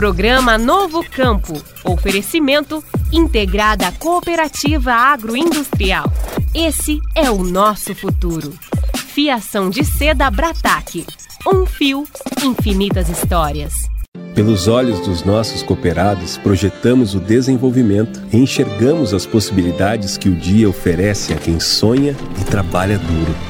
Programa Novo Campo. Oferecimento Integrada Cooperativa Agroindustrial. Esse é o nosso futuro. Fiação de seda Brataque. Um fio, infinitas histórias. Pelos olhos dos nossos cooperados, projetamos o desenvolvimento e enxergamos as possibilidades que o dia oferece a quem sonha e trabalha duro.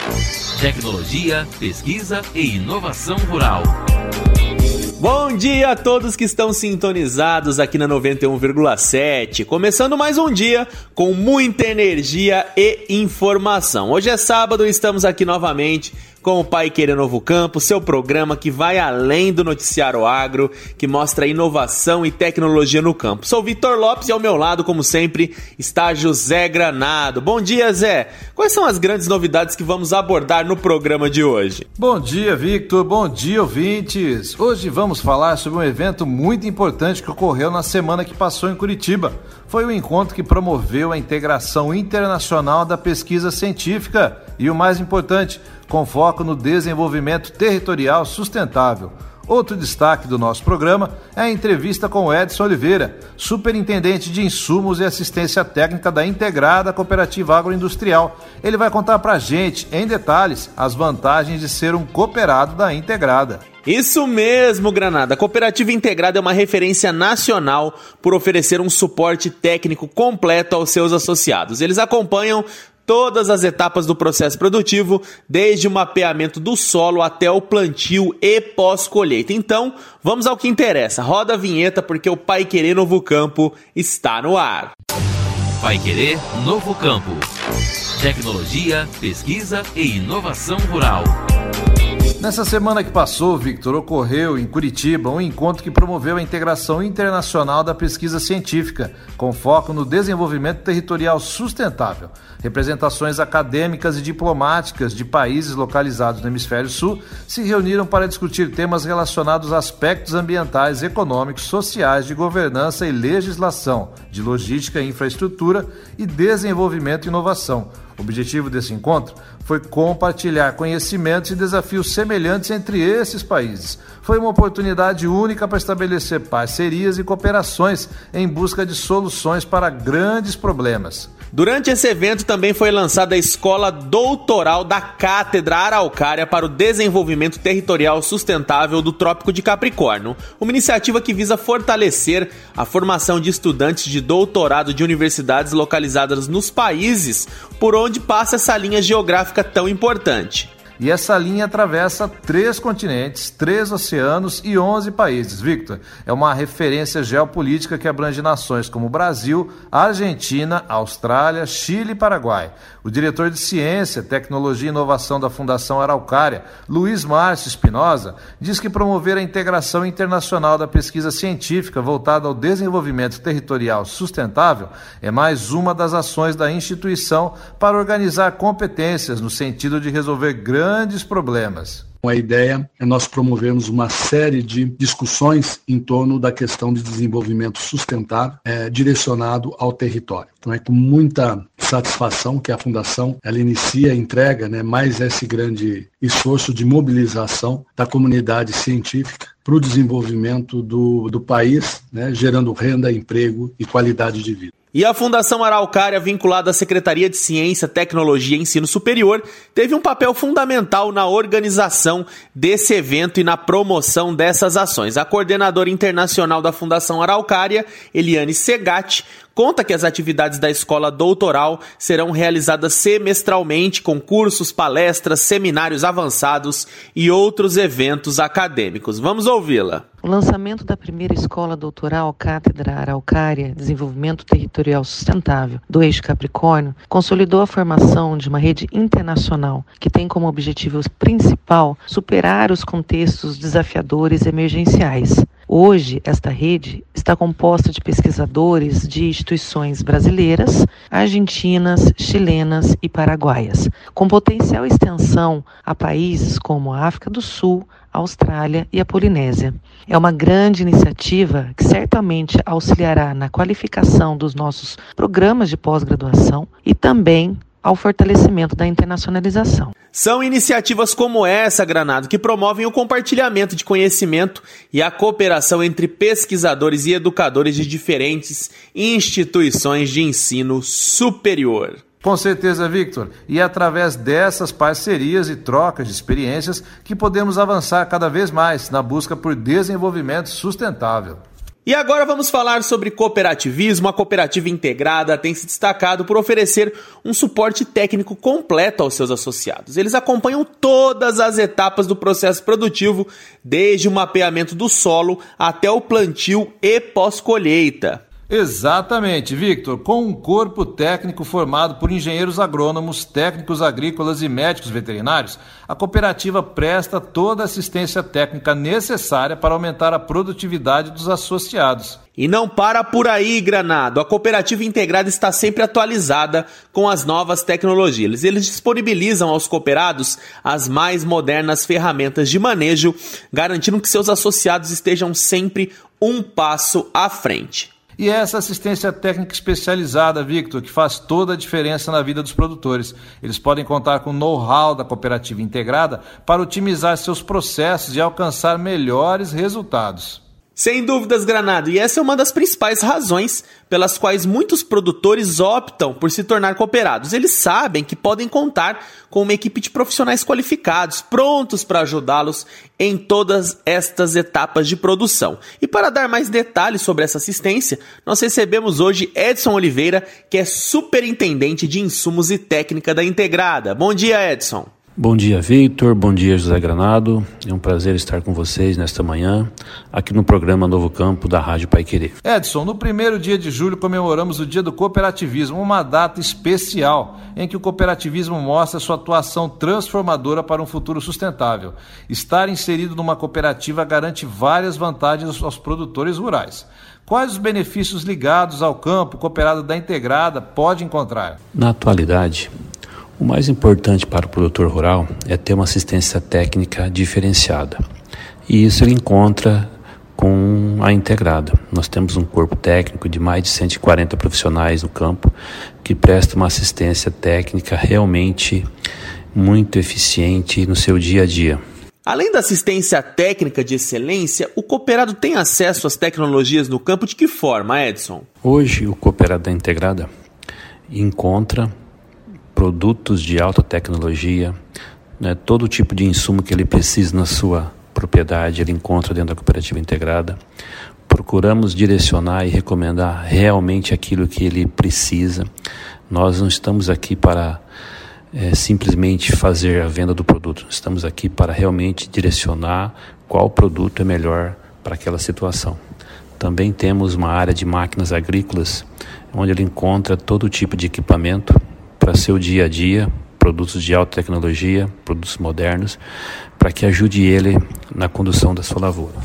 tecnologia, pesquisa e inovação rural. Bom dia a todos que estão sintonizados aqui na 91,7. Começando mais um dia com muita energia e informação. Hoje é sábado e estamos aqui novamente com o Pai Querer Novo Campo, seu programa que vai além do noticiário agro, que mostra inovação e tecnologia no campo. Sou Vitor Lopes e ao meu lado, como sempre, está José Granado. Bom dia, Zé. Quais são as grandes novidades que vamos abordar no programa de hoje? Bom dia, Victor. Bom dia, ouvintes. Hoje vamos falar sobre um evento muito importante que ocorreu na semana que passou em Curitiba. Foi o encontro que promoveu a integração internacional da pesquisa científica e o mais importante, com foco no desenvolvimento territorial sustentável. Outro destaque do nosso programa é a entrevista com Edson Oliveira, superintendente de insumos e assistência técnica da Integrada Cooperativa Agroindustrial. Ele vai contar para a gente, em detalhes, as vantagens de ser um cooperado da Integrada. Isso mesmo, Granada. A Cooperativa Integrada é uma referência nacional por oferecer um suporte técnico completo aos seus associados. Eles acompanham todas as etapas do processo produtivo, desde o mapeamento do solo até o plantio e pós-colheita. Então, vamos ao que interessa. Roda a vinheta porque o Pai Querer Novo Campo está no ar. Pai Querer Novo Campo. Tecnologia, pesquisa e inovação rural. Nessa semana que passou, Victor, ocorreu em Curitiba um encontro que promoveu a integração internacional da pesquisa científica, com foco no desenvolvimento territorial sustentável. Representações acadêmicas e diplomáticas de países localizados no Hemisfério Sul se reuniram para discutir temas relacionados a aspectos ambientais, econômicos, sociais, de governança e legislação, de logística e infraestrutura e desenvolvimento e inovação o objetivo desse encontro foi compartilhar conhecimentos e desafios semelhantes entre esses países. Foi uma oportunidade única para estabelecer parcerias e cooperações em busca de soluções para grandes problemas. Durante esse evento também foi lançada a Escola Doutoral da Cátedra Araucária para o Desenvolvimento Territorial Sustentável do Trópico de Capricórnio, uma iniciativa que visa fortalecer a formação de estudantes de doutorado de universidades localizadas nos países por onde passa essa linha geográfica tão importante. E essa linha atravessa três continentes, três oceanos e 11 países. Victor, é uma referência geopolítica que abrange nações como Brasil, Argentina, Austrália, Chile e Paraguai. O diretor de Ciência, Tecnologia e Inovação da Fundação Araucária, Luiz Márcio Espinosa, diz que promover a integração internacional da pesquisa científica voltada ao desenvolvimento territorial sustentável é mais uma das ações da instituição para organizar competências no sentido de resolver grandes grandes problemas. A ideia é nós promovermos uma série de discussões em torno da questão de desenvolvimento sustentável é, direcionado ao território. Então é com muita satisfação que a Fundação ela inicia, entrega né, mais esse grande esforço de mobilização da comunidade científica para o desenvolvimento do, do país, né, gerando renda, emprego e qualidade de vida. E a Fundação Araucária, vinculada à Secretaria de Ciência, Tecnologia e Ensino Superior, teve um papel fundamental na organização desse evento e na promoção dessas ações. A coordenadora internacional da Fundação Araucária, Eliane Segatti, conta que as atividades da escola doutoral serão realizadas semestralmente com cursos, palestras, seminários avançados e outros eventos acadêmicos. Vamos ouvi-la. O lançamento da primeira escola doutoral Cátedra Araucária Desenvolvimento Territorial Sustentável do Eixo Capricórnio consolidou a formação de uma rede internacional que tem como objetivo principal superar os contextos desafiadores emergenciais. Hoje, esta rede está composta de pesquisadores de instituições brasileiras, argentinas, chilenas e paraguaias, com potencial extensão a países como a África do Sul, a Austrália e a Polinésia. É uma grande iniciativa que certamente auxiliará na qualificação dos nossos programas de pós-graduação e também ao fortalecimento da internacionalização. São iniciativas como essa, Granado, que promovem o compartilhamento de conhecimento e a cooperação entre pesquisadores e educadores de diferentes instituições de ensino superior. Com certeza, Victor. E é através dessas parcerias e trocas de experiências que podemos avançar cada vez mais na busca por desenvolvimento sustentável. E agora vamos falar sobre cooperativismo. A cooperativa integrada tem se destacado por oferecer um suporte técnico completo aos seus associados. Eles acompanham todas as etapas do processo produtivo, desde o mapeamento do solo até o plantio e pós-colheita. Exatamente, Victor. Com um corpo técnico formado por engenheiros agrônomos, técnicos agrícolas e médicos veterinários, a cooperativa presta toda a assistência técnica necessária para aumentar a produtividade dos associados. E não para por aí, Granado. A cooperativa integrada está sempre atualizada com as novas tecnologias. Eles disponibilizam aos cooperados as mais modernas ferramentas de manejo, garantindo que seus associados estejam sempre um passo à frente. E é essa assistência técnica especializada, Victor, que faz toda a diferença na vida dos produtores. Eles podem contar com o know-how da cooperativa integrada para otimizar seus processos e alcançar melhores resultados. Sem dúvidas, Granado, e essa é uma das principais razões pelas quais muitos produtores optam por se tornar cooperados. Eles sabem que podem contar com uma equipe de profissionais qualificados, prontos para ajudá-los em todas estas etapas de produção. E para dar mais detalhes sobre essa assistência, nós recebemos hoje Edson Oliveira, que é superintendente de insumos e técnica da Integrada. Bom dia, Edson. Bom dia, Victor. Bom dia, José Granado. É um prazer estar com vocês nesta manhã, aqui no programa Novo Campo da Rádio Pai Querer. Edson, no primeiro dia de julho comemoramos o Dia do Cooperativismo, uma data especial em que o cooperativismo mostra sua atuação transformadora para um futuro sustentável. Estar inserido numa cooperativa garante várias vantagens aos produtores rurais. Quais os benefícios ligados ao campo cooperado da integrada pode encontrar? Na atualidade, o mais importante para o produtor rural é ter uma assistência técnica diferenciada. E isso ele encontra com a integrada. Nós temos um corpo técnico de mais de 140 profissionais no campo que presta uma assistência técnica realmente muito eficiente no seu dia a dia. Além da assistência técnica de excelência, o cooperado tem acesso às tecnologias no campo de que forma, Edson? Hoje, o cooperado da integrada encontra produtos de alta tecnologia, né, todo tipo de insumo que ele precisa na sua propriedade, ele encontra dentro da cooperativa integrada. Procuramos direcionar e recomendar realmente aquilo que ele precisa. Nós não estamos aqui para é, simplesmente fazer a venda do produto, estamos aqui para realmente direcionar qual produto é melhor para aquela situação. Também temos uma área de máquinas agrícolas, onde ele encontra todo tipo de equipamento para seu dia a dia, produtos de alta tecnologia, produtos modernos, para que ajude ele na condução da sua lavoura.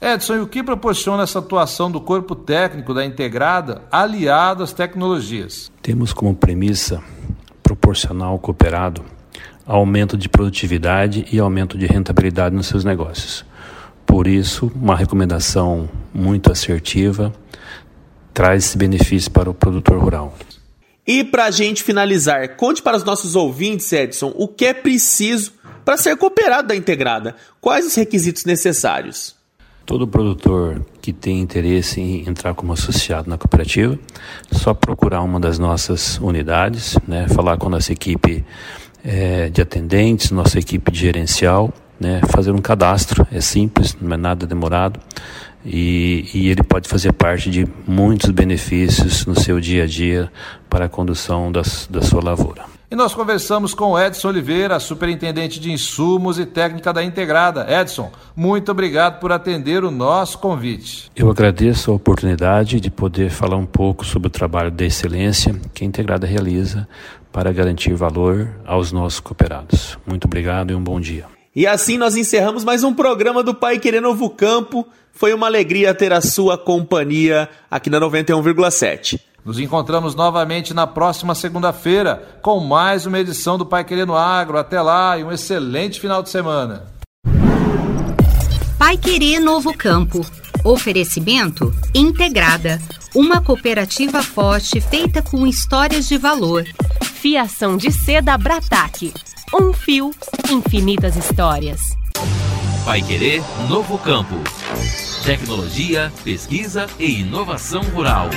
Edson, e o que proporciona essa atuação do corpo técnico da integrada aliado às tecnologias? Temos como premissa proporcionar ao cooperado aumento de produtividade e aumento de rentabilidade nos seus negócios. Por isso, uma recomendação muito assertiva traz esse benefício para o produtor rural. E para a gente finalizar, conte para os nossos ouvintes, Edson, o que é preciso para ser cooperado da integrada. Quais os requisitos necessários? Todo produtor que tem interesse em entrar como associado na cooperativa, só procurar uma das nossas unidades, né, falar com a nossa equipe é, de atendentes, nossa equipe de gerencial, né, fazer um cadastro, é simples, não é nada demorado, e, e ele pode fazer parte de muitos benefícios no seu dia a dia para a condução das, da sua lavoura. E nós conversamos com Edson Oliveira, superintendente de insumos e técnica da Integrada. Edson, muito obrigado por atender o nosso convite. Eu agradeço a oportunidade de poder falar um pouco sobre o trabalho de excelência que a Integrada realiza para garantir valor aos nossos cooperados. Muito obrigado e um bom dia. E assim nós encerramos mais um programa do Pai Querer Novo Campo. Foi uma alegria ter a sua companhia aqui na 91,7. Nos encontramos novamente na próxima segunda-feira com mais uma edição do Pai Querendo Agro. Até lá e um excelente final de semana. Pai Querer Novo Campo. Oferecimento Integrada. Uma cooperativa forte feita com histórias de valor. Fiação de seda Brataque. Um fio, infinitas histórias. Pai Querer Novo Campo. Tecnologia, pesquisa e inovação rural.